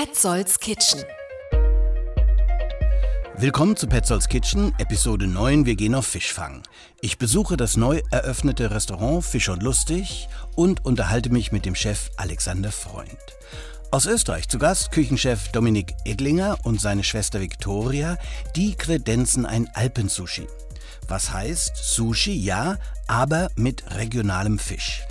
Petzolds Kitchen. Willkommen zu Petzolds Kitchen, Episode 9. Wir gehen auf Fischfang. Ich besuche das neu eröffnete Restaurant Fisch und Lustig und unterhalte mich mit dem Chef Alexander Freund. Aus Österreich zu Gast Küchenchef Dominik Edlinger und seine Schwester Viktoria, die kredenzen ein Alpensushi. Was heißt Sushi, ja, aber mit regionalem Fisch.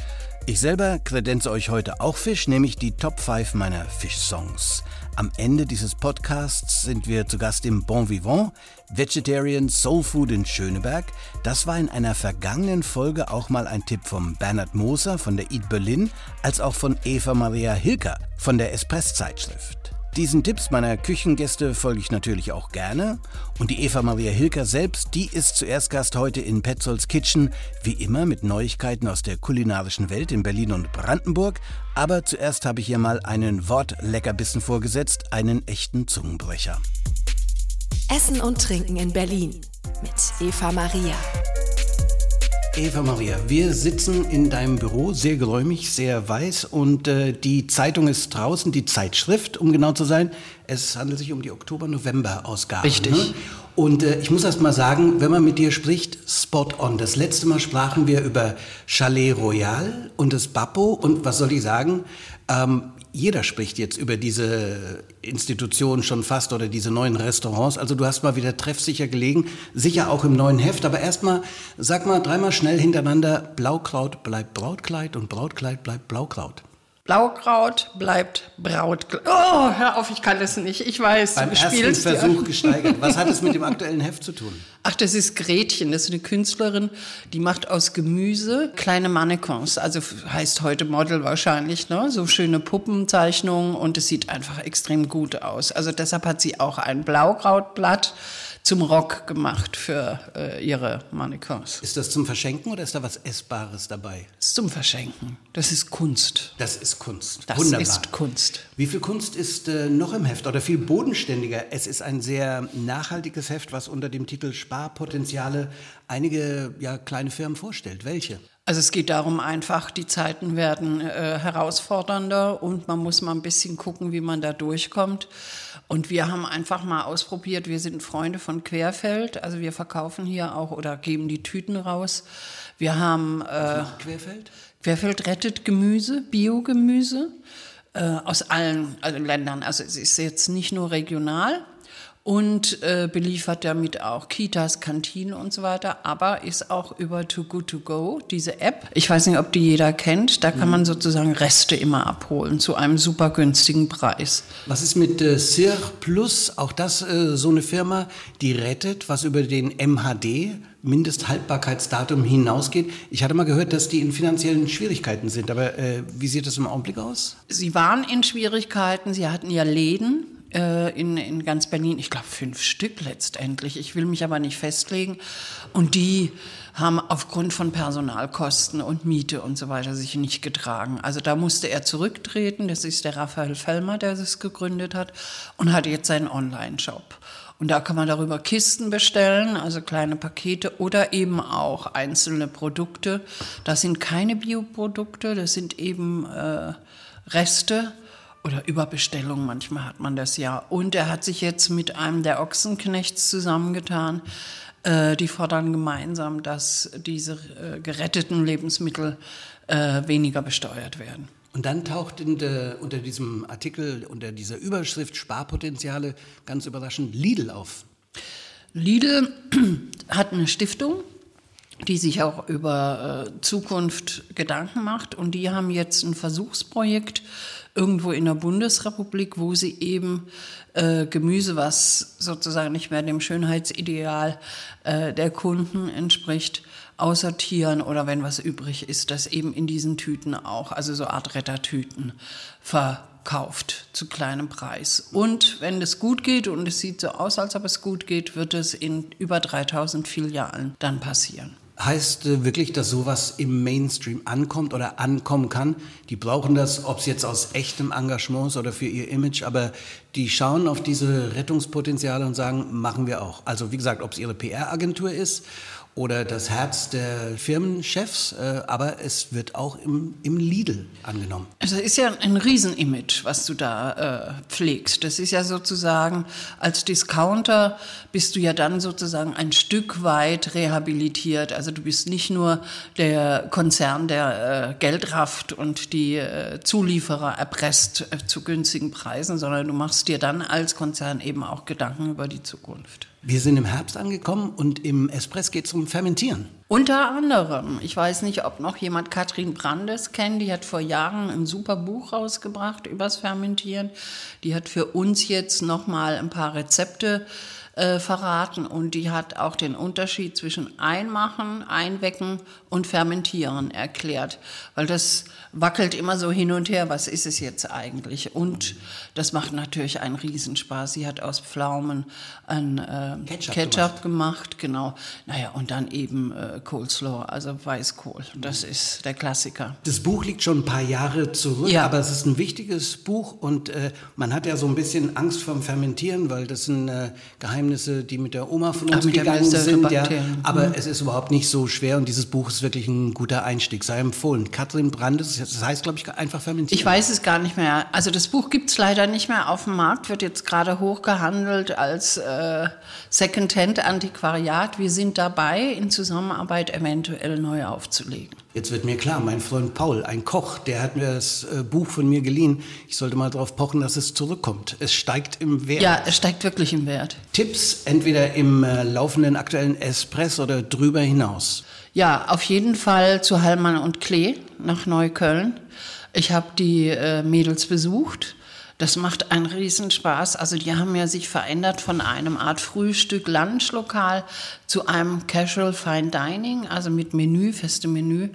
Ich selber kredenze euch heute auch Fisch, nämlich die Top 5 meiner Fischsongs. Am Ende dieses Podcasts sind wir zu Gast im Bon Vivant, Vegetarian Soul Food in Schöneberg. Das war in einer vergangenen Folge auch mal ein Tipp von Bernhard Moser von der Eat Berlin, als auch von Eva Maria Hilker von der Espress-Zeitschrift. Diesen Tipps meiner Küchengäste folge ich natürlich auch gerne. Und die Eva Maria Hilker selbst, die ist zuerst Gast heute in Petzolds Kitchen, wie immer mit Neuigkeiten aus der kulinarischen Welt in Berlin und Brandenburg. Aber zuerst habe ich ihr mal einen Wortleckerbissen vorgesetzt, einen echten Zungenbrecher. Essen und Trinken in Berlin mit Eva Maria. Eva Maria, wir sitzen in deinem Büro, sehr geräumig, sehr weiß und äh, die Zeitung ist draußen, die Zeitschrift, um genau zu sein. Es handelt sich um die Oktober-November-Ausgabe. Richtig. Ne? Und äh, ich muss erst mal sagen, wenn man mit dir spricht, spot on. Das letzte Mal sprachen wir über Chalet Royal und das Bappo und was soll ich sagen? Ähm, jeder spricht jetzt über diese Institution schon fast oder diese neuen Restaurants. Also du hast mal wieder treffsicher gelegen, sicher auch im neuen Heft. Aber erstmal, sag mal dreimal schnell hintereinander, Blaukraut bleibt Brautkleid und Brautkleid bleibt Blaukraut. Blaukraut bleibt Brautkleid. Oh, hör auf, ich kann das nicht. Ich weiß, Beim du ersten Versuch gesteigert. Was hat es mit dem aktuellen Heft zu tun? Ach, das ist Gretchen, das ist eine Künstlerin, die macht aus Gemüse kleine Mannequins, also heißt heute Model wahrscheinlich, ne? so schöne Puppenzeichnungen und es sieht einfach extrem gut aus. Also deshalb hat sie auch ein Blaukrautblatt zum Rock gemacht für äh, ihre Mannequins. Ist das zum Verschenken oder ist da was Essbares dabei? Das ist zum Verschenken. Das ist Kunst. Das ist Kunst. Das Wunderbar. ist Kunst. Wie viel Kunst ist äh, noch im Heft oder viel bodenständiger? Es ist ein sehr nachhaltiges Heft, was unter dem Titel Sparpotenziale einige ja, kleine Firmen vorstellt. Welche? Also es geht darum einfach, die Zeiten werden äh, herausfordernder und man muss mal ein bisschen gucken, wie man da durchkommt. Und wir haben einfach mal ausprobiert, wir sind Freunde von Querfeld, also wir verkaufen hier auch oder geben die Tüten raus. Wir haben äh, Querfeld? Querfeld rettet Gemüse, Biogemüse äh, aus allen also Ländern. Also es ist jetzt nicht nur regional, und äh, beliefert damit auch Kitas, Kantinen und so weiter, aber ist auch über Too Good To Go, diese App. Ich weiß nicht, ob die jeder kennt. Da kann man sozusagen Reste immer abholen zu einem super günstigen Preis. Was ist mit äh, Sir Plus? Auch das äh, so eine Firma, die rettet, was über den MHD Mindesthaltbarkeitsdatum hinausgeht. Ich hatte mal gehört, dass die in finanziellen Schwierigkeiten sind, aber äh, wie sieht das im Augenblick aus? Sie waren in Schwierigkeiten, sie hatten ja Läden in, in ganz Berlin, ich glaube fünf Stück letztendlich. Ich will mich aber nicht festlegen. Und die haben aufgrund von Personalkosten und Miete und so weiter sich nicht getragen. Also da musste er zurücktreten. Das ist der Raphael Fellmer, der das gegründet hat und hat jetzt seinen Online-Shop. Und da kann man darüber Kisten bestellen, also kleine Pakete oder eben auch einzelne Produkte. Das sind keine Bioprodukte, das sind eben äh, Reste oder Überbestellung, manchmal hat man das ja. Und er hat sich jetzt mit einem der Ochsenknechts zusammengetan. Äh, die fordern gemeinsam, dass diese äh, geretteten Lebensmittel äh, weniger besteuert werden. Und dann taucht der, unter diesem Artikel, unter dieser Überschrift Sparpotenziale ganz überraschend Lidl auf. Lidl hat eine Stiftung, die sich auch über äh, Zukunft Gedanken macht. Und die haben jetzt ein Versuchsprojekt irgendwo in der Bundesrepublik, wo sie eben äh, Gemüse, was sozusagen nicht mehr dem Schönheitsideal äh, der Kunden entspricht, aussortieren oder wenn was übrig ist, das eben in diesen Tüten auch, also so Art Rettertüten verkauft zu kleinem Preis. Und wenn es gut geht und es sieht so aus, als ob es gut geht, wird es in über 3000 Filialen dann passieren. Heißt äh, wirklich, dass sowas im Mainstream ankommt oder ankommen kann? Die brauchen das, ob es jetzt aus echtem Engagement ist oder für ihr Image, aber die schauen auf diese Rettungspotenziale und sagen, machen wir auch. Also wie gesagt, ob es ihre PR-Agentur ist oder das Herz der Firmenchefs, äh, aber es wird auch im, im Lidl angenommen. Also ist ja ein Riesenimage, was du da äh, pflegst. Das ist ja sozusagen, als Discounter bist du ja dann sozusagen ein Stück weit rehabilitiert. Also du bist nicht nur der Konzern, der äh, Geld rafft und die äh, Zulieferer erpresst äh, zu günstigen Preisen, sondern du machst dir dann als Konzern eben auch Gedanken über die Zukunft. Wir sind im Herbst angekommen und im Espresso geht es um Fermentieren. Unter anderem, ich weiß nicht, ob noch jemand Katrin Brandes kennt, die hat vor Jahren ein super Buch rausgebracht übers Fermentieren. Die hat für uns jetzt nochmal ein paar Rezepte äh, verraten und die hat auch den Unterschied zwischen Einmachen, Einwecken und Fermentieren erklärt, weil das wackelt immer so hin und her, was ist es jetzt eigentlich? Und das macht natürlich einen Riesenspaß. Sie hat aus Pflaumen ein äh, Ketchup, Ketchup gemacht. gemacht. genau. Naja, und dann eben äh, Coleslaw, also Weißkohl. Das ist der Klassiker. Das Buch liegt schon ein paar Jahre zurück, ja. aber es ist ein wichtiges Buch und äh, man hat ja so ein bisschen Angst vorm Fermentieren, weil das sind äh, Geheimnisse, die mit der Oma von uns Ach, gegangen sind. Ja. Aber mhm. es ist überhaupt nicht so schwer und dieses Buch ist wirklich ein guter Einstieg. Sei empfohlen. Katrin Brandes, das heißt, glaube ich, einfach fermentieren. Ich weiß es gar nicht mehr. Also das Buch gibt es leider nicht mehr auf dem Markt, wird jetzt gerade hochgehandelt als äh, Secondhand-Antiquariat. Wir sind dabei, in Zusammenarbeit eventuell neu aufzulegen. Jetzt wird mir klar, mein Freund Paul, ein Koch, der hat mir das äh, Buch von mir geliehen. Ich sollte mal darauf pochen, dass es zurückkommt. Es steigt im Wert. Ja, es steigt wirklich im Wert. Tipps entweder im äh, laufenden aktuellen Espresso oder drüber hinaus. Ja, auf jeden Fall zu Hallmann und Klee nach Neukölln. Ich habe die äh, Mädels besucht. Das macht einen Riesenspaß. Also die haben ja sich verändert von einem Art Frühstück Lunchlokal zu einem Casual Fine Dining, also mit Menü, festem Menü.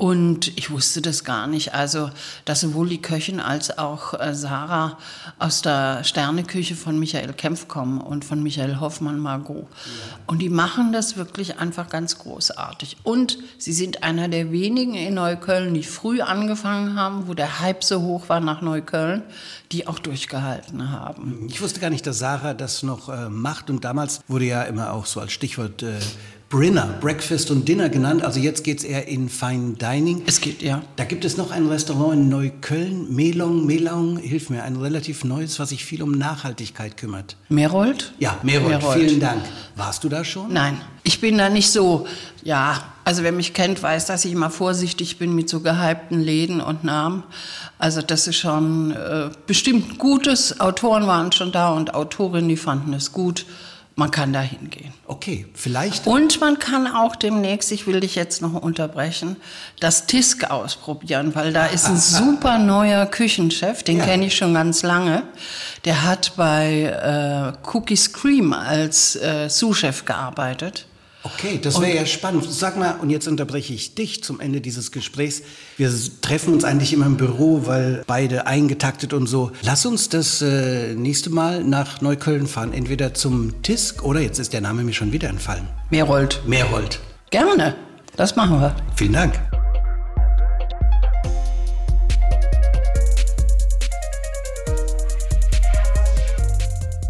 Und ich wusste das gar nicht. Also, dass sowohl die Köchin als auch äh, Sarah aus der Sterneküche von Michael Kempf kommen und von Michael Hoffmann Margot. Ja. Und die machen das wirklich einfach ganz großartig. Und sie sind einer der wenigen in Neukölln, die früh angefangen haben, wo der Hype so hoch war nach Neukölln, die auch durchgehalten haben. Ich wusste gar nicht, dass Sarah das noch äh, macht. Und damals wurde ja immer auch so als Stichwort äh, Brinner, Breakfast und Dinner genannt. Also jetzt geht es eher in Fine Dining. Es geht, ja. Da gibt es noch ein Restaurant in Neukölln, Melong, Melong, hilf mir, ein relativ neues, was sich viel um Nachhaltigkeit kümmert. Merold? Ja, Merold, Merold. vielen Dank. Warst du da schon? Nein, ich bin da nicht so, ja, also wer mich kennt, weiß, dass ich immer vorsichtig bin mit so gehypten Läden und Namen. Also das ist schon äh, bestimmt Gutes. Autoren waren schon da und Autorinnen, die fanden es gut man kann da hingehen. Okay, vielleicht. Und man kann auch demnächst, ich will dich jetzt noch unterbrechen, das Tisk ausprobieren, weil da ist ein super neuer Küchenchef, den ja. kenne ich schon ganz lange. Der hat bei äh, Cookies Cream als äh, Sous-Chef gearbeitet. Okay, das wäre ja spannend. Sag mal, und jetzt unterbreche ich dich zum Ende dieses Gesprächs. Wir treffen uns eigentlich immer im Büro, weil beide eingetaktet und so. Lass uns das äh, nächste Mal nach Neukölln fahren. Entweder zum TISK oder jetzt ist der Name mir schon wieder entfallen. Merold. Merold. Gerne. Das machen wir. Vielen Dank.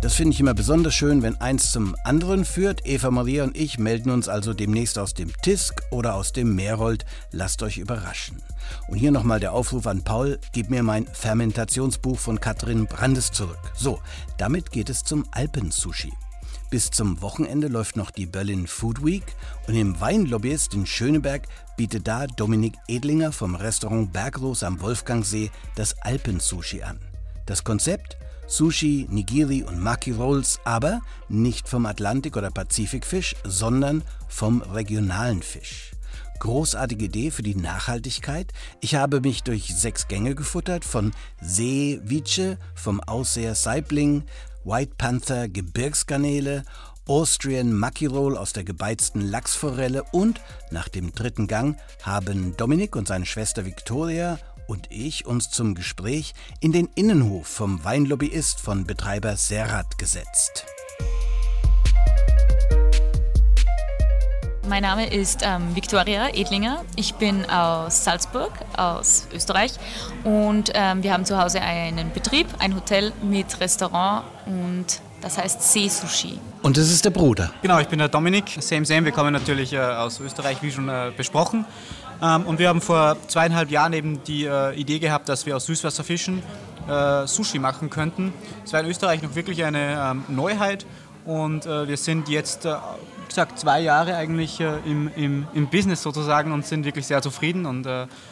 Das finde ich immer besonders schön, wenn eins zum anderen führt. Eva Maria und ich melden uns also demnächst aus dem Tisk oder aus dem Meerold. Lasst euch überraschen. Und hier nochmal der Aufruf an Paul, gib mir mein Fermentationsbuch von Katrin Brandes zurück. So, damit geht es zum Alpensushi. Bis zum Wochenende läuft noch die Berlin Food Week und im Weinlobbyist in Schöneberg bietet da Dominik Edlinger vom Restaurant Berglos am Wolfgangsee das Alpensushi an. Das Konzept? Sushi, Nigiri und Maki Rolls, aber nicht vom Atlantik- oder Pazifikfisch, sondern vom regionalen Fisch. Großartige Idee für die Nachhaltigkeit. Ich habe mich durch sechs Gänge gefuttert, von Seewice, vom Ausseher Saibling, White Panther Gebirgsgarnele, Austrian Maki Roll aus der gebeizten Lachsforelle und nach dem dritten Gang haben Dominik und seine Schwester Victoria und ich uns zum Gespräch in den Innenhof vom Weinlobbyist von Betreiber Serrat gesetzt. Mein Name ist ähm, Viktoria Edlinger. Ich bin aus Salzburg, aus Österreich. Und ähm, wir haben zu Hause einen Betrieb, ein Hotel mit Restaurant und Das heißt See-Sushi. Und das ist der Bruder. Genau, ich bin der Dominik. Same, same. Wir kommen natürlich äh, aus Österreich, wie schon äh, besprochen. Ähm, und wir haben vor zweieinhalb Jahren eben die äh, Idee gehabt, dass wir aus Süßwasserfischen äh, Sushi machen könnten. Es war in Österreich noch wirklich eine ähm, Neuheit. Und äh, wir sind jetzt äh, gesagt, zwei Jahre eigentlich im, im, im Business sozusagen und sind wirklich sehr zufrieden und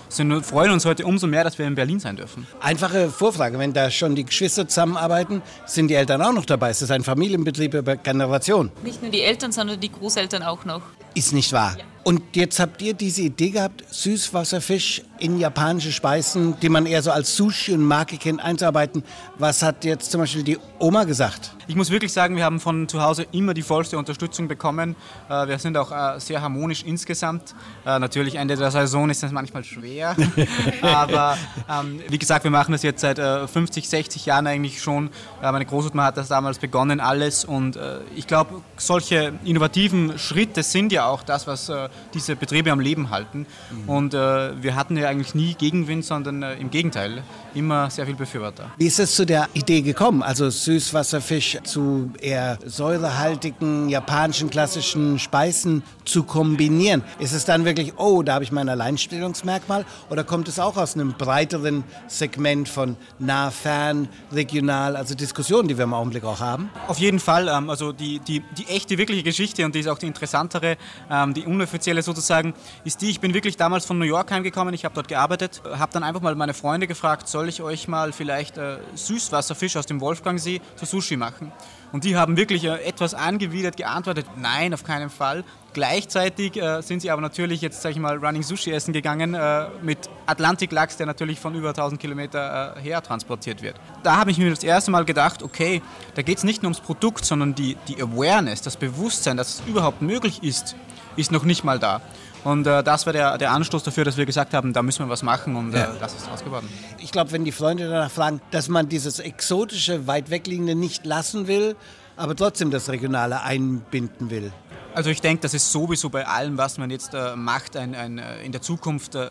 sind, freuen uns heute umso mehr, dass wir in Berlin sein dürfen. Einfache Vorfrage, wenn da schon die Geschwister zusammenarbeiten, sind die Eltern auch noch dabei? Ist das ein Familienbetrieb über Generation? Nicht nur die Eltern, sondern die Großeltern auch noch. Ist nicht wahr. Ja. Und jetzt habt ihr diese Idee gehabt, Süßwasserfisch in japanische Speisen, die man eher so als Sushi und Marke kennt, einzuarbeiten. Was hat jetzt zum Beispiel die Oma gesagt? Ich muss wirklich sagen, wir haben von zu Hause immer die vollste Unterstützung bekommen. Äh, wir sind auch äh, sehr harmonisch insgesamt. Äh, natürlich Ende der Saison ist das manchmal schwer. Aber ähm, wie gesagt, wir machen das jetzt seit 50, 60 Jahren eigentlich schon. Meine Großmutter hat das damals begonnen, alles. Und ich glaube, solche innovativen Schritte sind ja auch das, was diese Betriebe am Leben halten. Mhm. Und wir hatten ja eigentlich nie Gegenwind, sondern im Gegenteil, immer sehr viel Befürworter. Wie ist es zu der Idee gekommen? Also Süßwasserfisch zu eher säurehaltigen japanischen klassischen Speisen zu kombinieren. Ist es dann wirklich, oh, da habe ich mein Alleinstellungsmerkmal? Oder kommt es auch aus einem breiteren Segment von nah, fern, regional, also Diskussionen, die wir im Augenblick auch haben? Auf jeden Fall. Ähm, also die, die, die echte, wirkliche Geschichte und die ist auch die interessantere, ähm, die unoffizielle sozusagen, ist die, ich bin wirklich damals von New York heimgekommen, ich habe dort gearbeitet, habe dann einfach mal meine Freunde gefragt, soll ich euch mal vielleicht äh, Süßwasserfisch aus dem Wolfgangsee zu Sushi machen? Und die haben wirklich äh, etwas angewidert geantwortet, nein, auf keinen Fall. Gleichzeitig äh, sind sie aber natürlich jetzt, sage ich mal, Running Sushi essen gegangen äh, mit Atlantiklachs, der natürlich von über 1000 Kilometer äh, her transportiert wird. Da habe ich mir das erste Mal gedacht, okay, da geht es nicht nur ums Produkt, sondern die, die Awareness, das Bewusstsein, dass es überhaupt möglich ist, ist noch nicht mal da. Und äh, das war der, der Anstoß dafür, dass wir gesagt haben, da müssen wir was machen und äh, das ist draus geworden. Ich glaube, wenn die Freunde danach fragen, dass man dieses exotische, weit wegliegende nicht lassen will, aber trotzdem das Regionale einbinden will. Also ich denke, das ist sowieso bei allem, was man jetzt äh, macht, ein, ein, äh, in der Zukunft äh,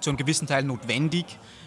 zu einem gewissen Teil notwendig.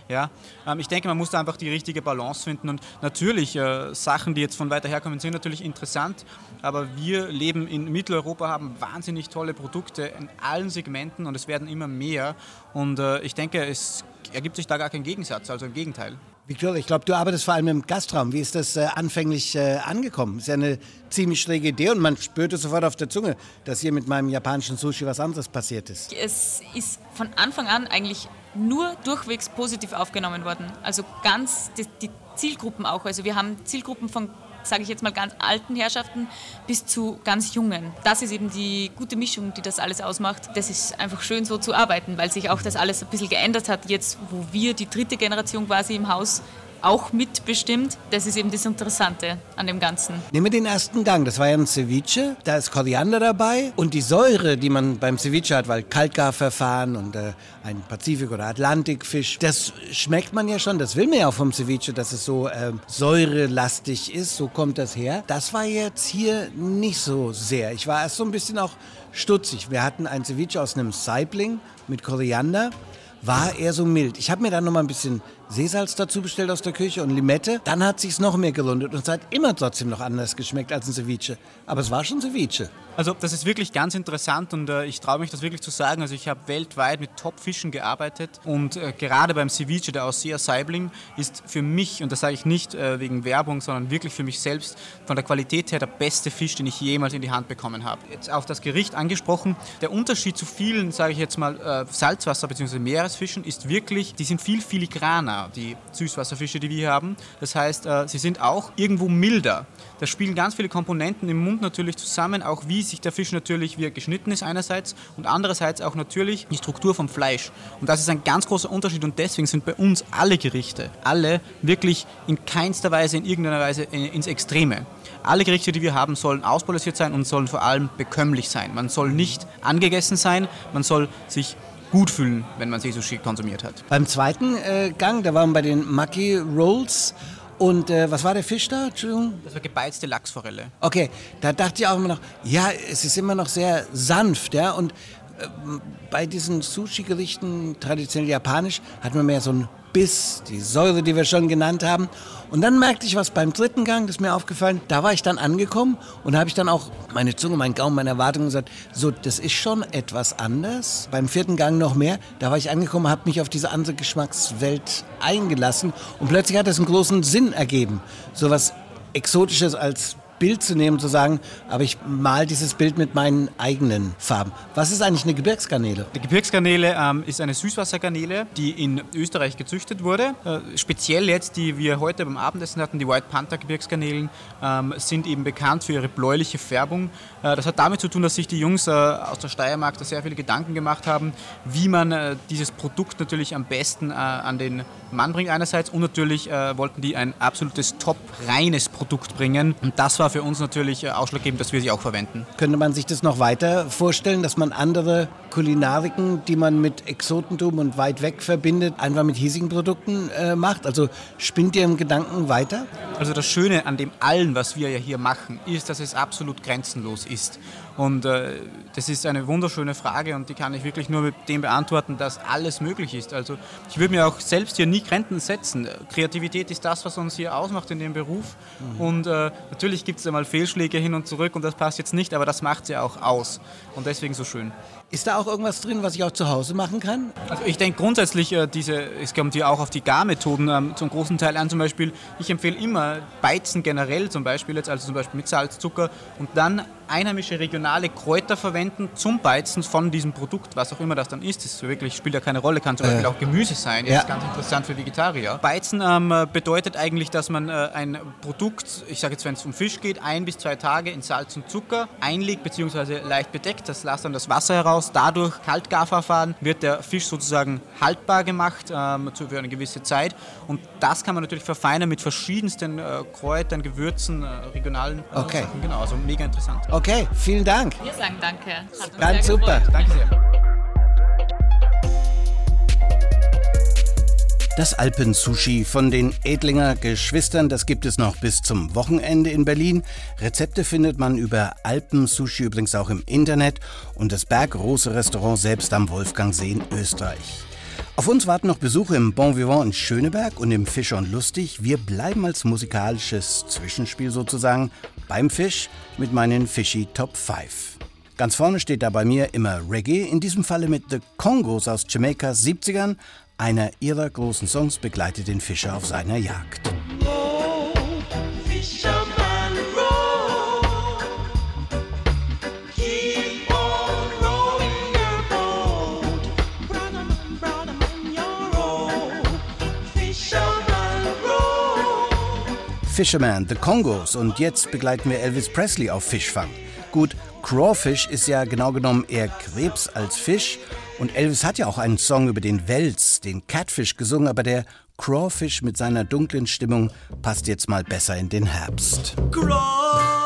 Ja, ähm, ich denke, man muss da einfach die richtige Balance finden. Und natürlich äh, Sachen, die jetzt von weiter herkommen, sind natürlich interessant, aber wir leben in Mitteleuropa, haben wahnsinnig tolle Produkte in allen Segmenten und es werden immer mehr. Und äh, ich denke, es ergibt sich da gar kein Gegensatz, also im Gegenteil. Victoria, ich glaube, du arbeitest vor allem im Gastraum. Wie ist das äh, anfänglich äh, angekommen? Ist ja eine ziemlich schräge Idee und man spürte sofort auf der Zunge, dass hier mit meinem japanischen Sushi was anderes passiert ist. Es ist von Anfang an eigentlich nur durchwegs positiv aufgenommen worden. Also ganz die, die Zielgruppen auch. Also wir haben Zielgruppen von sage ich jetzt mal, ganz alten Herrschaften bis zu ganz jungen. Das ist eben die gute Mischung, die das alles ausmacht. Das ist einfach schön so zu arbeiten, weil sich auch das alles ein bisschen geändert hat, jetzt wo wir die dritte Generation quasi im Haus auch mitbestimmt. Das ist eben das Interessante an dem Ganzen. Nehmen wir den ersten Gang. Das war ja ein Ceviche. Da ist Koriander dabei und die Säure, die man beim Ceviche hat, weil Kaltgarverfahren und äh, ein Pazifik- oder Atlantikfisch, das schmeckt man ja schon. Das will man ja auch vom Ceviche, dass es so äh, säurelastig ist. So kommt das her. Das war jetzt hier nicht so sehr. Ich war erst so ein bisschen auch stutzig. Wir hatten ein Ceviche aus einem Saibling mit Koriander war eher so mild. Ich habe mir dann noch mal ein bisschen Seesalz dazu bestellt aus der Küche und Limette. Dann hat sich's noch mehr gelohnt und es hat immer trotzdem noch anders geschmeckt als ein Ceviche. Aber es war schon Ceviche. Also das ist wirklich ganz interessant und äh, ich traue mich das wirklich zu sagen. Also ich habe weltweit mit Top-Fischen gearbeitet und äh, gerade beim Ceviche, der Ausseer Saibling, ist für mich, und das sage ich nicht äh, wegen Werbung, sondern wirklich für mich selbst, von der Qualität her der beste Fisch, den ich jemals in die Hand bekommen habe. Jetzt auf das Gericht angesprochen, der Unterschied zu vielen, sage ich jetzt mal, äh, Salzwasser- bzw. Meeresfischen ist wirklich, die sind viel filigraner, die Süßwasserfische, die wir hier haben. Das heißt, äh, sie sind auch irgendwo milder. Da spielen ganz viele Komponenten im Mund natürlich zusammen, auch wie sich der Fisch natürlich, wie er geschnitten ist einerseits und andererseits auch natürlich die Struktur vom Fleisch. Und das ist ein ganz großer Unterschied und deswegen sind bei uns alle Gerichte, alle wirklich in keinster Weise, in irgendeiner Weise ins Extreme. Alle Gerichte, die wir haben, sollen ausbalanciert sein und sollen vor allem bekömmlich sein. Man soll nicht angegessen sein, man soll sich gut fühlen, wenn man Seesushi konsumiert hat. Beim zweiten äh, Gang, da waren wir bei den Maki Rolls und äh, was war der Fisch da? Entschuldigung? Das war gebeizte Lachsforelle. Okay, da dachte ich auch immer noch, ja, es ist immer noch sehr sanft, ja. Und äh, bei diesen Sushi-Gerichten, traditionell japanisch, hat man mehr so einen Biss, die Säure, die wir schon genannt haben. Und dann merkte ich was beim dritten Gang, das ist mir aufgefallen. Da war ich dann angekommen und habe ich dann auch meine Zunge, mein Gaumen, meine Erwartungen gesagt, so, das ist schon etwas anders. Beim vierten Gang noch mehr. Da war ich angekommen, habe mich auf diese andere Geschmackswelt eingelassen und plötzlich hat das einen großen Sinn ergeben. So was Exotisches als Bild zu nehmen, zu sagen, aber ich mal dieses Bild mit meinen eigenen Farben. Was ist eigentlich eine Gebirgsgarnele? Die Gebirgsgarnele ähm, ist eine Süßwassergarnele, die in Österreich gezüchtet wurde. Äh, speziell jetzt, die wir heute beim Abendessen hatten, die White Panther Gebirgsgarnelen, ähm, sind eben bekannt für ihre bläuliche Färbung. Äh, das hat damit zu tun, dass sich die Jungs äh, aus der Steiermark da sehr viele Gedanken gemacht haben, wie man äh, dieses Produkt natürlich am besten äh, an den Mann bringt einerseits und natürlich äh, wollten die ein absolutes top reines Produkt bringen und das war war für uns natürlich äh, ausschlaggebend, dass wir sie auch verwenden. Könnte man sich das noch weiter vorstellen, dass man andere Kulinariken, die man mit Exotentum und weit weg verbindet, einfach mit hiesigen Produkten äh, macht? Also spinnt ihr im Gedanken weiter? Also das Schöne an dem allen, was wir ja hier machen, ist, dass es absolut grenzenlos ist. Und äh, das ist eine wunderschöne Frage und die kann ich wirklich nur mit dem beantworten, dass alles möglich ist. Also ich würde mir auch selbst hier nie Grenzen setzen. Kreativität ist das, was uns hier ausmacht in dem Beruf. Mhm. Und äh, natürlich gibt es einmal Fehlschläge hin und zurück und das passt jetzt nicht, aber das macht sie auch aus. Und deswegen so schön. Ist da auch irgendwas drin, was ich auch zu Hause machen kann? Also ich denke grundsätzlich, äh, diese, es kommt hier auch auf die Garmethoden ähm, zum großen Teil an. Zum Beispiel, ich empfehle immer Beizen generell zum Beispiel, jetzt, also zum Beispiel mit Salz, Zucker und dann einheimische regionale Kräuter verwenden zum Beizen von diesem Produkt, was auch immer das dann ist. Das wirklich spielt ja keine Rolle, kann zum Beispiel äh. auch Gemüse sein. Das ja. ist ganz interessant für Vegetarier. Beizen ähm, bedeutet eigentlich, dass man äh, ein Produkt, ich sage jetzt, wenn es um Fisch geht, ein bis zwei Tage in Salz und Zucker einlegt bzw. leicht bedeckt. Das lässt dann das Wasser heraus. Dadurch Kaltgarverfahren wird der Fisch sozusagen haltbar gemacht ähm, für eine gewisse Zeit. Und das kann man natürlich verfeinern mit verschiedensten äh, Kräutern, Gewürzen, äh, regionalen äh, okay. Sachen. Genau, also mega interessant. Okay. Okay, vielen Dank. Wir sagen danke. Ganz super. Gefreut. Danke sehr. Das Alpensushi von den Edlinger Geschwistern, das gibt es noch bis zum Wochenende in Berlin. Rezepte findet man über Alpensushi übrigens auch im Internet und das Bergrose Restaurant selbst am Wolfgangsee in Österreich. Auf uns warten noch Besuche im Bon Vivant in Schöneberg und im Fischer und Lustig. Wir bleiben als musikalisches Zwischenspiel sozusagen beim Fisch mit meinen Fishy Top 5. Ganz vorne steht da bei mir immer Reggae, in diesem Falle mit The Congos aus Jamaikas 70ern. Einer ihrer großen Songs begleitet den Fischer auf seiner Jagd. Fisherman, The Congos und jetzt begleiten wir Elvis Presley auf Fischfang. Gut, Crawfish ist ja genau genommen eher Krebs als Fisch und Elvis hat ja auch einen Song über den Wels, den Catfish gesungen, aber der Crawfish mit seiner dunklen Stimmung passt jetzt mal besser in den Herbst. Crawfish,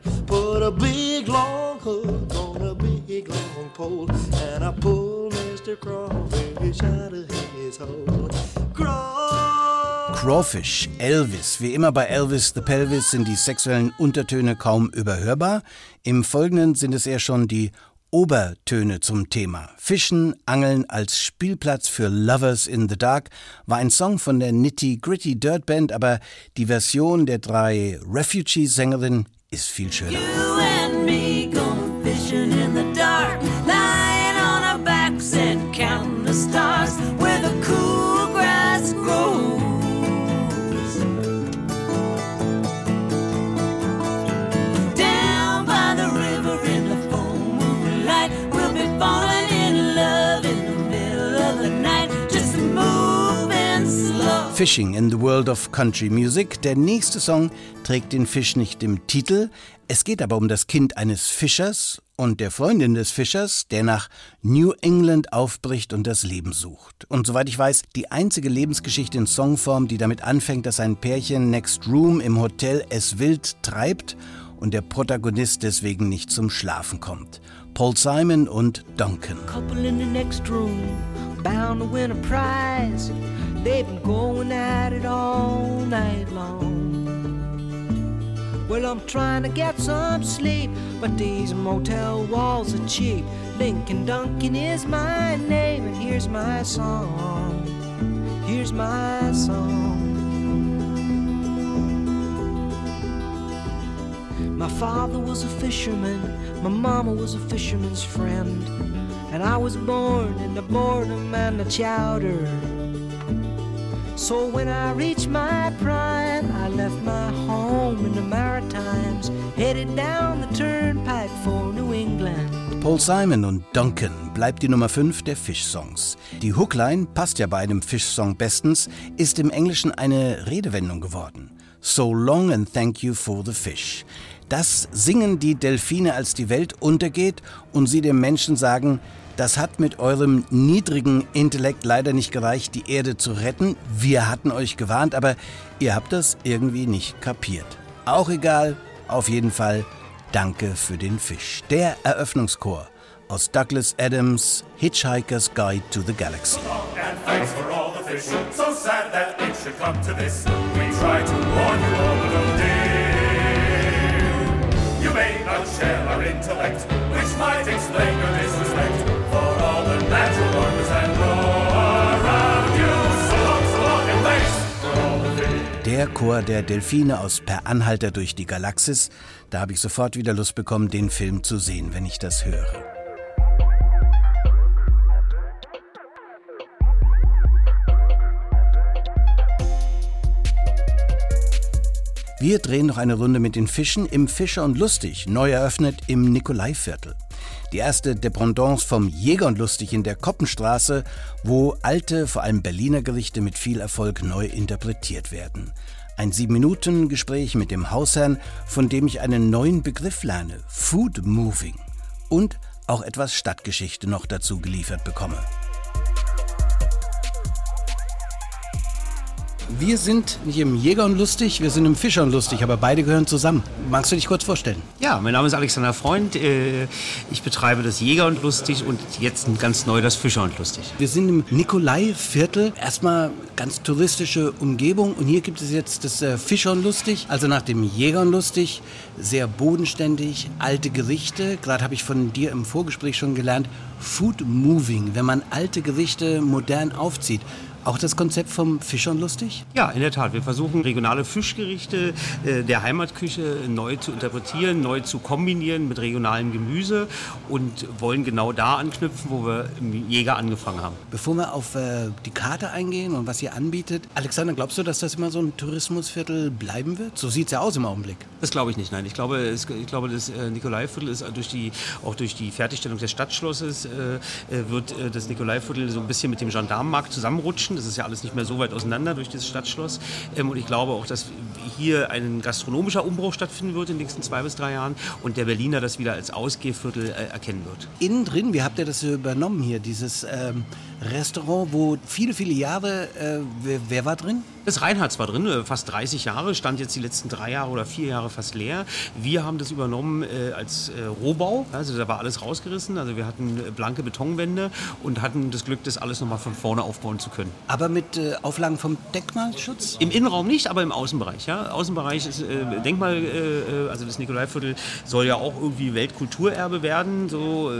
bright. Put a big long hook on a big long pole, and I pulled Mr. Crawfish out of his hole. Craw Crawfish, Elvis. Wie immer bei Elvis the Pelvis sind die sexuellen Untertöne kaum überhörbar. Im Folgenden sind es eher schon die Obertöne zum Thema. Fischen, Angeln als Spielplatz für Lovers in the Dark war ein Song von der Nitty Gritty Dirt Band, aber die Version der drei Refugee-Sängerinnen ist viel schöner. Fishing in the World of Country Music. Der nächste Song trägt den Fisch nicht im Titel. Es geht aber um das Kind eines Fischers und der Freundin des Fischers, der nach New England aufbricht und das Leben sucht. Und soweit ich weiß, die einzige Lebensgeschichte in Songform, die damit anfängt, dass ein Pärchen Next Room im Hotel es wild treibt und der Protagonist deswegen nicht zum Schlafen kommt. Paul Simon und Duncan. Couple in the next room, bound to win a prize. They've been going at it all night long. Well, I'm trying to get some sleep, but these motel walls are cheap. Lincoln Duncan is my name, and here's my song. Here's my song. My father was a fisherman, my mama was a fisherman's friend, and I was born in the boredom and the chowder. So when I reached my prime, I left my home in the Maritimes, headed down the turnpike for New England. Paul Simon und Duncan bleibt die Nummer 5 der Fish-Songs. Die Hookline passt ja bei einem Fish-Song bestens, ist im Englischen eine Redewendung geworden. So long and thank you for the fish. Das singen die Delfine, als die Welt untergeht und sie dem Menschen sagen, das hat mit eurem niedrigen Intellekt leider nicht gereicht, die Erde zu retten. Wir hatten euch gewarnt, aber ihr habt das irgendwie nicht kapiert. Auch egal, auf jeden Fall danke für den Fisch. Der Eröffnungschor aus Douglas Adams Hitchhiker's Guide to the Galaxy. Might explain your disrespect Der Chor der Delfine aus Per Anhalter durch die Galaxis. Da habe ich sofort wieder Lust bekommen, den Film zu sehen, wenn ich das höre. Wir drehen noch eine Runde mit den Fischen im Fischer und Lustig, neu eröffnet im Nikolaiviertel. Die erste Dependance vom Jäger und Lustig in der Koppenstraße, wo alte, vor allem Berliner Gerichte mit viel Erfolg neu interpretiert werden. Ein Sieben-Minuten-Gespräch mit dem Hausherrn, von dem ich einen neuen Begriff lerne, Food Moving. Und auch etwas Stadtgeschichte noch dazu geliefert bekomme. Wir sind nicht im Jäger und Lustig, wir sind im Fischer und Lustig, aber beide gehören zusammen. Magst du dich kurz vorstellen? Ja, mein Name ist Alexander Freund. äh, Ich betreibe das Jäger und Lustig und jetzt ganz neu das Fischer und Lustig. Wir sind im Nikolaiviertel. Erstmal ganz touristische Umgebung. Und hier gibt es jetzt das äh, Fischer und Lustig, also nach dem Jäger und Lustig. Sehr bodenständig, alte Gerichte. Gerade habe ich von dir im Vorgespräch schon gelernt, Food Moving, wenn man alte Gerichte modern aufzieht. Auch das Konzept vom Fischer und Lustig? Ja, in der Tat. Wir versuchen regionale Fischgerichte äh, der Heimatküche neu zu interpretieren, neu zu kombinieren mit regionalem Gemüse und wollen genau da anknüpfen, wo wir im Jäger angefangen haben. Bevor wir auf äh, die Karte eingehen und was ihr anbietet, Alexander, glaubst du, dass das immer so ein Tourismusviertel bleiben wird? So sieht es ja aus im Augenblick. Das glaube ich nicht, nein. Ich glaube, es, ich glaube das äh, Nikolaiviertel ist durch die, auch durch die Fertigstellung des Stadtschlosses wird das Nikolaiviertel so ein bisschen mit dem Gendarmenmarkt zusammenrutschen. Das ist ja alles nicht mehr so weit auseinander durch dieses Stadtschloss. Ähm, und ich glaube auch, dass hier ein gastronomischer Umbruch stattfinden wird in den nächsten zwei bis drei Jahren und der Berliner das wieder als Ausgehviertel äh, erkennen wird. Innen drin, wie habt ihr das übernommen hier, dieses ähm, Restaurant, wo viele, viele Jahre, äh, wer, wer war drin? Das Reinhardt war drin, äh, fast 30 Jahre, stand jetzt die letzten drei Jahre oder vier Jahre fast leer. Wir haben das übernommen äh, als äh, Rohbau, also da war alles rausgerissen. Also wir hatten äh, blanke Betonwände und hatten das Glück, das alles nochmal von vorne aufbauen zu können. Aber mit äh, Auflagen vom Denkmalschutz? Im Innenraum nicht, aber im Außenbereich. Ja? Außenbereich ist äh, Denkmal, also das Nikolaiviertel soll ja auch irgendwie Weltkulturerbe werden. So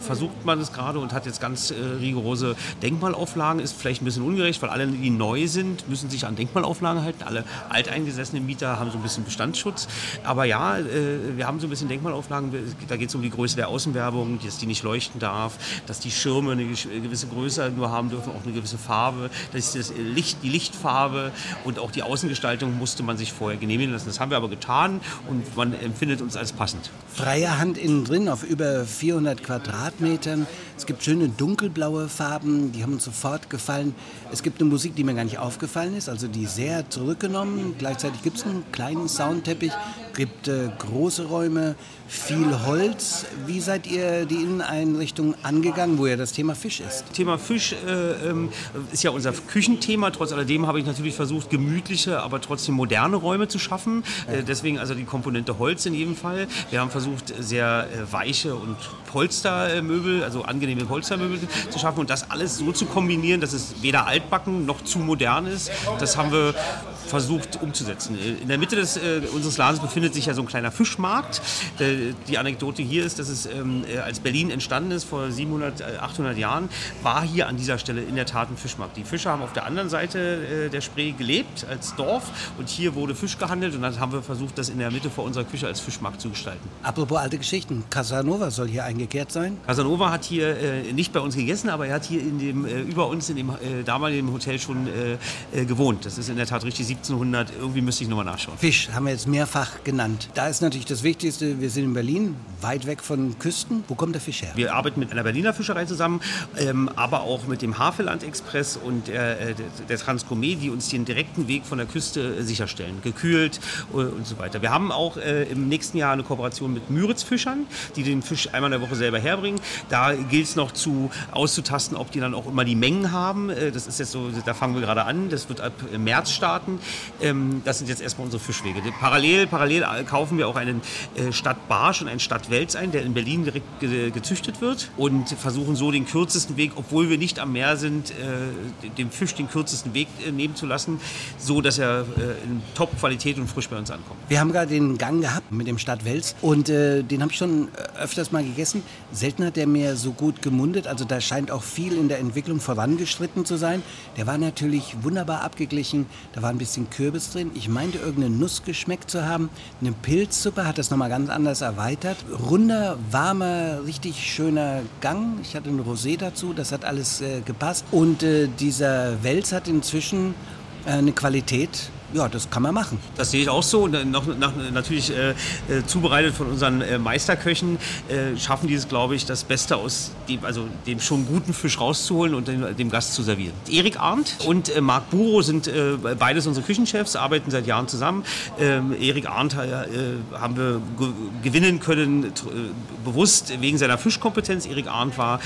versucht man es gerade und hat jetzt ganz rigorose Denkmalauflagen. Ist vielleicht ein bisschen ungerecht, weil alle, die neu sind, müssen sich an Denkmalauflagen halten. Alle alteingesessenen Mieter haben so ein bisschen Bestandsschutz. Aber ja, äh, wir haben so ein bisschen Denkmalauflagen. Da geht es um die Größe der Außenwerbung, dass die nicht leuchten darf, dass die Schirme eine gewisse Größe nur haben dürfen, auch eine gewisse Farbe, dass das Licht, die Lichtfarbe und auch die Außengestaltung musste man sich vorher genehmigen lassen. Das haben wir aber getan und man empfindet uns als passend. Freie Hand innen drin auf über 400 Quadratmetern. Es gibt schöne dunkelblaue Farben, die haben uns sofort gefallen. Es gibt eine Musik, die mir gar nicht aufgefallen ist, also die sehr zurückgenommen. Gleichzeitig gibt es einen kleinen Soundteppich, gibt äh, große Räume, viel Holz. Wie seid ihr die Inneneinrichtung angegangen, wo ja das Thema Fisch ist? Thema Fisch äh, ähm, ist ja unser Küchenthema. Trotz alledem habe ich natürlich versucht, gemütliche, aber trotzdem moderne Räume zu schaffen. Äh, deswegen also die Komponente Holz in jedem Fall. Wir haben versucht, sehr äh, weiche und Polstermöbel, also angenehme Polstermöbel zu schaffen und das alles so zu kombinieren, dass es weder altbacken noch zu modern ist. Das haben wir versucht umzusetzen. In der Mitte des, äh, unseres Ladens befindet sich ja so ein kleiner Fischmarkt. Äh, die Anekdote hier ist, dass es ähm, äh, als Berlin entstanden ist, vor 700, 800 äh, Jahren, war hier an dieser Stelle in der Tat ein Fischmarkt. Die Fischer haben auf der anderen Seite äh, der Spree gelebt, als Dorf, und hier wurde Fisch gehandelt und dann haben wir versucht, das in der Mitte vor unserer Küche als Fischmarkt zu gestalten. Apropos alte Geschichten, Casanova soll hier eingekehrt sein? Casanova hat hier äh, nicht bei uns gegessen, aber er hat hier in dem, über uns in dem damaligen Hotel schon gewohnt. Das ist in der Tat richtig 1700, irgendwie müsste ich nochmal nachschauen. Fisch haben wir jetzt mehrfach genannt. Da ist natürlich das Wichtigste, wir sind in Berlin, weit weg von Küsten. Wo kommt der Fisch her? Wir arbeiten mit einer Berliner Fischerei zusammen, ähm, aber auch mit dem Havelland Express und äh, der Transgourmet, die uns den direkten Weg von der Küste äh, sicherstellen, gekühlt äh, und so weiter. Wir haben auch äh, im nächsten Jahr eine Kooperation mit Müritz-Fischern, die den Fisch einmal in der Woche selber herbringen. Da gilt es noch zu auszutasten, ob die dann auch immer die Mengen haben. Äh, das ist jetzt so, da fangen wir gerade an. Das wird ab März starten. Ähm, das sind jetzt erstmal unsere Fischwege. Parallel, parallel kaufen wir auch einen äh, Stadt Barsch und einen Stadt Wels ein, der in Berlin direkt gezüchtet wird und versuchen so den kürzesten Weg, obwohl wir nicht am Meer sind, äh, dem Fisch den kürzesten Weg äh, nehmen zu lassen, so dass er in Top-Qualität und frisch bei uns ankommt. Wir haben gerade den Gang gehabt mit dem Stadt Wels und äh, den habe ich schon öfters mal gegessen. Selten hat der mir so gut gemundet, also da scheint auch viel in der Entwicklung vorangeschritten zu sein. Der war natürlich wunderbar abgeglichen, da war ein bisschen Kürbis drin. Ich meinte irgendeine Nuss geschmeckt zu haben. Eine Pilzsuppe hat das nochmal ganz anders erweitert. Runder, warmer, richtig schöner Gang. Ich hatte ein Rosé dazu, das hat alles äh, gepasst. Und äh, dieser Wels hat inzwischen äh, eine Qualität, ja, das kann man machen. Das sehe ich auch so. Nach, nach, natürlich äh, äh, zubereitet von unseren äh, Meisterköchen äh, schaffen die es, glaube ich, das Beste aus dem, also dem schon guten Fisch rauszuholen und dem, dem Gast zu servieren. Erik Arndt und äh, Marc Buro sind äh, beides unsere Küchenchefs, arbeiten seit Jahren zusammen. Ähm, Erik Arndt haben wir gewinnen können, bewusst wegen seiner Fischkompetenz. Erik Arndt war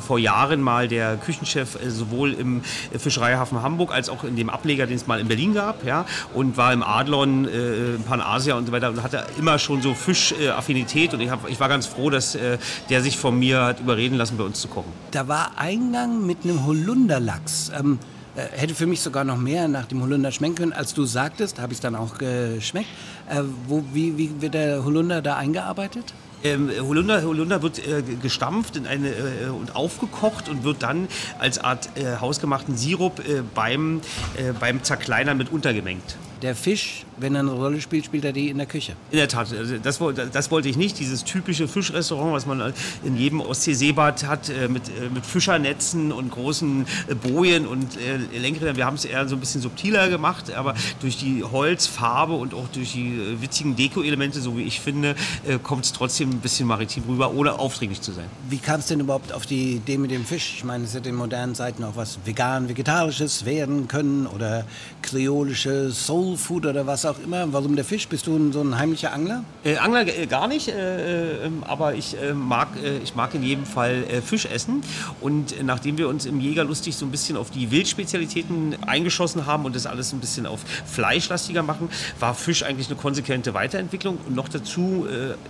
vor Jahren mal der Küchenchef sowohl im Fischereihafen Hamburg als auch in dem Ableger, den es mal in Berlin gab. Ja? Und war im Adlon, äh, Panasia und so weiter und hatte immer schon so Fischaffinität und ich, hab, ich war ganz froh, dass äh, der sich von mir hat überreden lassen, bei uns zu kochen. Da war Eingang mit einem Holunderlachs. Ähm, äh, hätte für mich sogar noch mehr nach dem Holunder schmecken können, als du sagtest, habe ich es dann auch geschmeckt. Äh, wo, wie, wie wird der Holunder da eingearbeitet? Ähm, Holunder, Holunder wird äh, gestampft in eine, äh, und aufgekocht und wird dann als Art äh, hausgemachten Sirup äh, beim, äh, beim Zerkleinern mit untergemengt. Der Fisch, wenn er eine Rolle spielt, spielt er die in der Küche. In der Tat, also das, das wollte ich nicht. Dieses typische Fischrestaurant, was man in jedem Ostseeseebad hat, äh, mit, äh, mit Fischernetzen und großen äh, Bojen und Lenkrädern. Wir haben es eher so ein bisschen subtiler gemacht, aber durch die Holzfarbe und auch durch die witzigen Deko-Elemente, so wie ich finde, kommt es trotzdem ein bisschen maritim rüber, ohne aufdringlich zu sein. Wie kam es denn überhaupt auf die Idee mit dem Fisch? Ich meine, es hätte in modernen Zeiten auch was vegan-vegetarisches werden können oder kreolische Soul Food oder was auch immer. Warum der Fisch? Bist du so ein heimlicher Angler? Äh, Angler äh, gar nicht, äh, ähm, aber ich, äh, mag, äh, ich mag in jedem Fall äh, Fisch essen. Und nachdem wir uns im Jäger lustig so ein bisschen auf die Wildspezialitäten eingeschossen haben und das alles ein bisschen auf fleischlastiger machen, war Fisch eigentlich eine konsequente Weiterentwicklung. Und noch dazu,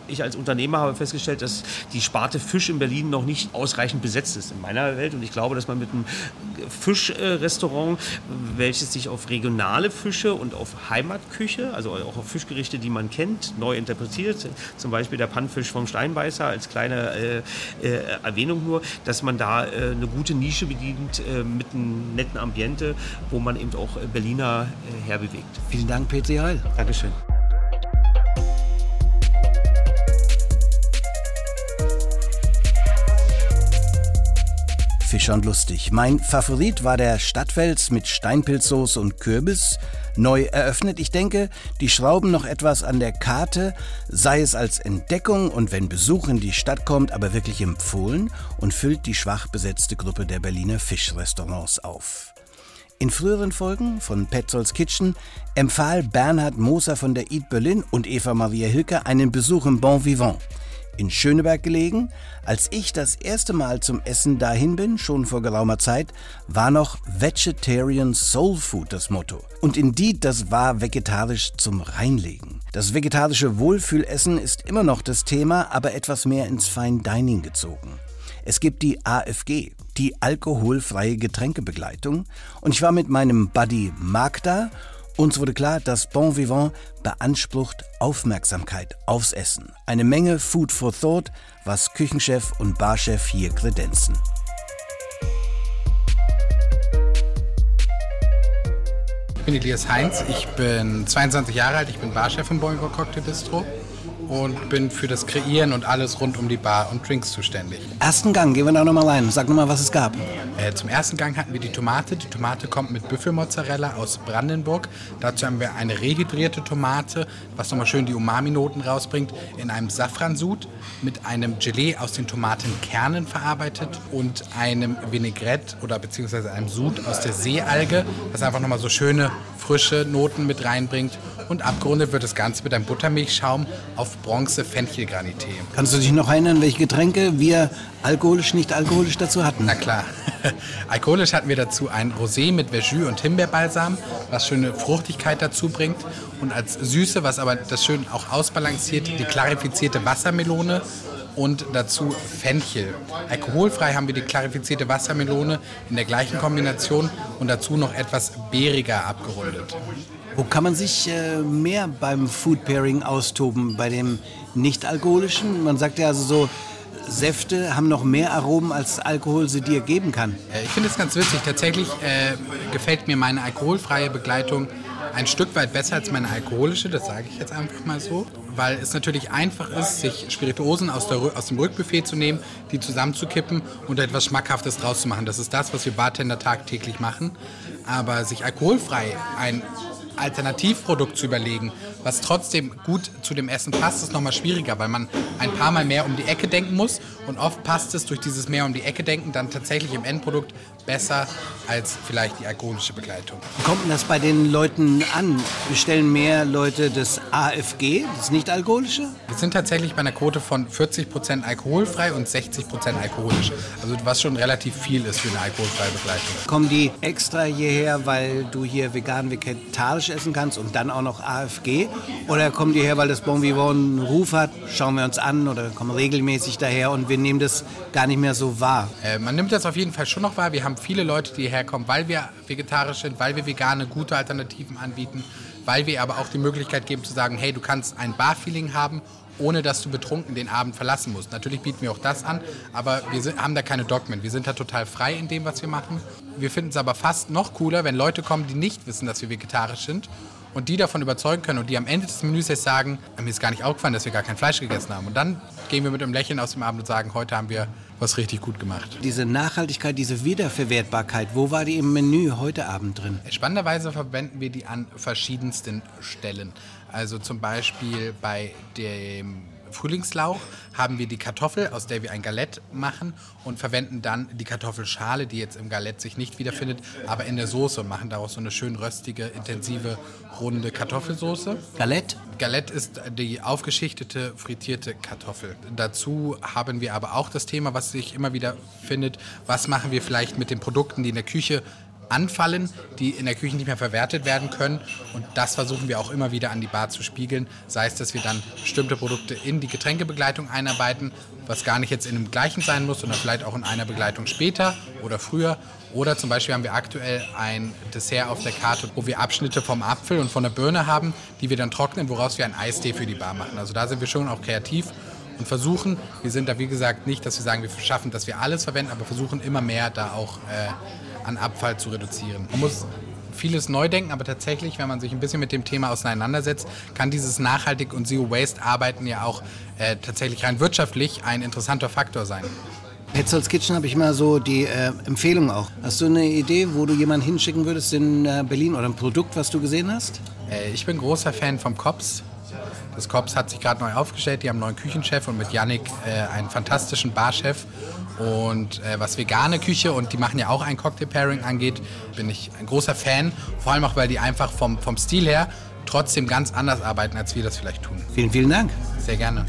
ich als Unternehmer habe festgestellt, dass die Sparte Fisch in Berlin noch nicht ausreichend besetzt ist in meiner Welt. Und ich glaube, dass man mit einem Fischrestaurant, welches sich auf regionale Fische und auf Heimatküche, also auch Fischgerichte, die man kennt, neu interpretiert. Zum Beispiel der Pannfisch vom Steinbeißer als kleine äh, äh, Erwähnung nur, dass man da äh, eine gute Nische bedient äh, mit einem netten Ambiente, wo man eben auch äh, Berliner äh, herbewegt. Vielen Dank, Petri Heil. Dankeschön. Und lustig. Mein Favorit war der Stadtwels mit Steinpilzsoße und Kürbis, neu eröffnet. Ich denke, die schrauben noch etwas an der Karte, sei es als Entdeckung und wenn Besuch in die Stadt kommt, aber wirklich empfohlen und füllt die schwach besetzte Gruppe der Berliner Fischrestaurants auf. In früheren Folgen von Petzolds Kitchen empfahl Bernhard Moser von der Eat Berlin und Eva Maria Hilke einen Besuch im Bon Vivant. In Schöneberg gelegen, als ich das erste Mal zum Essen dahin bin, schon vor geraumer Zeit, war noch Vegetarian Soul Food das Motto. Und Indeed, das war vegetarisch zum Reinlegen. Das vegetarische Wohlfühlessen ist immer noch das Thema, aber etwas mehr ins Fine Dining gezogen. Es gibt die AFG, die alkoholfreie Getränkebegleitung. Und ich war mit meinem Buddy Mark da. Uns wurde klar, das Bon Vivant beansprucht Aufmerksamkeit aufs Essen. Eine Menge Food for Thought, was Küchenchef und Barchef hier kredenzen. Ich bin Elias Heinz, ich bin 22 Jahre alt, ich bin Barchef im Boingo Cocktail Bistro und bin für das Kreieren und alles rund um die Bar und Drinks zuständig. Ersten Gang, gehen wir da nochmal rein. Sag nochmal, was es gab. Äh, zum ersten Gang hatten wir die Tomate. Die Tomate kommt mit Büffelmozzarella aus Brandenburg. Dazu haben wir eine rehydrierte Tomate, was nochmal schön die Umami-Noten rausbringt, in einem Safransud mit einem Gelee aus den Tomatenkernen verarbeitet und einem Vinaigrette oder beziehungsweise einem Sud aus der Seealge, was einfach nochmal so schöne frische Noten mit reinbringt. Und abgerundet wird das Ganze mit einem Buttermilchschaum auf Bronze Fenchelgranité. Kannst du dich noch erinnern, welche Getränke wir alkoholisch, nicht alkoholisch dazu hatten? Na klar. Alkoholisch hatten wir dazu ein Rosé mit Verjus und Himbeerbalsam, was schöne Fruchtigkeit dazu bringt. Und als Süße, was aber das schön auch ausbalanciert, die klarifizierte Wassermelone und dazu Fenchel. Alkoholfrei haben wir die klarifizierte Wassermelone in der gleichen Kombination und dazu noch etwas beeriger abgerundet. Wo kann man sich äh, mehr beim Food Pairing austoben? Bei dem nicht-alkoholischen? Man sagt ja also so, Säfte haben noch mehr Aromen, als Alkohol sie dir geben kann. Äh, Ich finde es ganz witzig. Tatsächlich äh, gefällt mir meine alkoholfreie Begleitung ein Stück weit besser als meine alkoholische, das sage ich jetzt einfach mal so, weil es natürlich einfach ist, sich Spirituosen aus, der, aus dem Rückbuffet zu nehmen, die zusammenzukippen und etwas Schmackhaftes draus zu machen. Das ist das, was wir Bartender tagtäglich machen. Aber sich alkoholfrei ein Alternativprodukt zu überlegen, was trotzdem gut zu dem Essen passt, ist nochmal schwieriger, weil man ein paar Mal mehr um die Ecke denken muss. Und oft passt es durch dieses mehr um die Ecke denken dann tatsächlich im Endprodukt besser als vielleicht die alkoholische Begleitung. Wie kommt denn das bei den Leuten an? Bestellen mehr Leute das AFG, das nicht-alkoholische? Wir sind tatsächlich bei einer Quote von 40% alkoholfrei und 60% alkoholisch. Also was schon relativ viel ist für eine alkoholfreie Begleitung. Kommen die extra hierher, weil du hier vegan, vegetarisch essen kannst und dann auch noch AFG? Oder kommen die her, weil das Bon Vivant einen Ruf hat, schauen wir uns an oder kommen regelmäßig daher und wir nehmen das gar nicht mehr so wahr? Äh, man nimmt das auf jeden Fall schon noch wahr. Wir haben viele Leute, die hierher kommen, weil wir vegetarisch sind, weil wir vegane, gute Alternativen anbieten, weil wir aber auch die Möglichkeit geben zu sagen, hey, du kannst ein Bar-Feeling haben, ohne dass du betrunken den Abend verlassen musst. Natürlich bieten wir auch das an, aber wir sind, haben da keine Dogmen. Wir sind da total frei in dem, was wir machen. Wir finden es aber fast noch cooler, wenn Leute kommen, die nicht wissen, dass wir vegetarisch sind und die davon überzeugen können und die am Ende des Menüs jetzt sagen, mir ist gar nicht aufgefallen, dass wir gar kein Fleisch gegessen haben. Und dann gehen wir mit einem Lächeln aus dem Abend und sagen, heute haben wir was richtig gut gemacht. Diese Nachhaltigkeit, diese Wiederverwertbarkeit, wo war die im Menü heute Abend drin? Spannenderweise verwenden wir die an verschiedensten Stellen. Also zum Beispiel bei dem Frühlingslauch haben wir die Kartoffel, aus der wir ein Galett machen und verwenden dann die Kartoffelschale, die jetzt im Galett sich nicht wiederfindet, aber in der Soße und machen daraus so eine schön röstige, intensive, runde Kartoffelsoße. Galett? Galett ist die aufgeschichtete, frittierte Kartoffel. Dazu haben wir aber auch das Thema, was sich immer wieder findet, was machen wir vielleicht mit den Produkten, die in der Küche anfallen, die in der Küche nicht mehr verwertet werden können. Und das versuchen wir auch immer wieder an die Bar zu spiegeln. Sei es, dass wir dann bestimmte Produkte in die Getränkebegleitung einarbeiten, was gar nicht jetzt in dem gleichen sein muss, sondern vielleicht auch in einer Begleitung später oder früher. Oder zum Beispiel haben wir aktuell ein Dessert auf der Karte, wo wir Abschnitte vom Apfel und von der Birne haben, die wir dann trocknen, woraus wir einen Eistee für die Bar machen. Also da sind wir schon auch kreativ und versuchen, wir sind da wie gesagt nicht, dass wir sagen, wir schaffen, dass wir alles verwenden, aber versuchen immer mehr da auch äh, an Abfall zu reduzieren. Man muss vieles neu denken, aber tatsächlich, wenn man sich ein bisschen mit dem Thema auseinandersetzt, kann dieses Nachhaltig und Zero Waste Arbeiten ja auch äh, tatsächlich rein wirtschaftlich ein interessanter Faktor sein. Petzolds Kitchen habe ich mal so die äh, Empfehlung auch. Hast du eine Idee, wo du jemanden hinschicken würdest in äh, Berlin oder ein Produkt, was du gesehen hast? Äh, ich bin großer Fan vom Kops. Das Kops hat sich gerade neu aufgestellt, die haben einen neuen Küchenchef und mit Yannick äh, einen fantastischen Barchef. Und äh, was vegane Küche und die machen ja auch ein Cocktail-Pairing angeht, bin ich ein großer Fan. Vor allem auch, weil die einfach vom, vom Stil her trotzdem ganz anders arbeiten, als wir das vielleicht tun. Vielen, vielen Dank. Sehr gerne.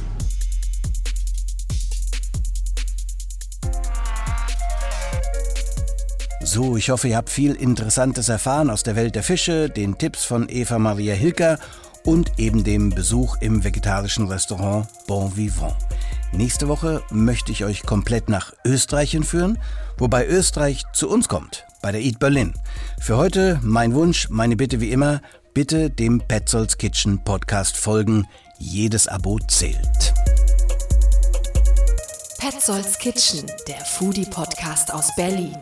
So, ich hoffe, ihr habt viel Interessantes erfahren aus der Welt der Fische, den Tipps von Eva Maria Hilker und eben dem Besuch im vegetarischen Restaurant Bon Vivant. Nächste Woche möchte ich euch komplett nach Österreich hinführen, wobei Österreich zu uns kommt, bei der Eat Berlin. Für heute mein Wunsch, meine Bitte wie immer, bitte dem Petzolds Kitchen Podcast folgen. Jedes Abo zählt. Petzolds Kitchen, der Foodie-Podcast aus Berlin.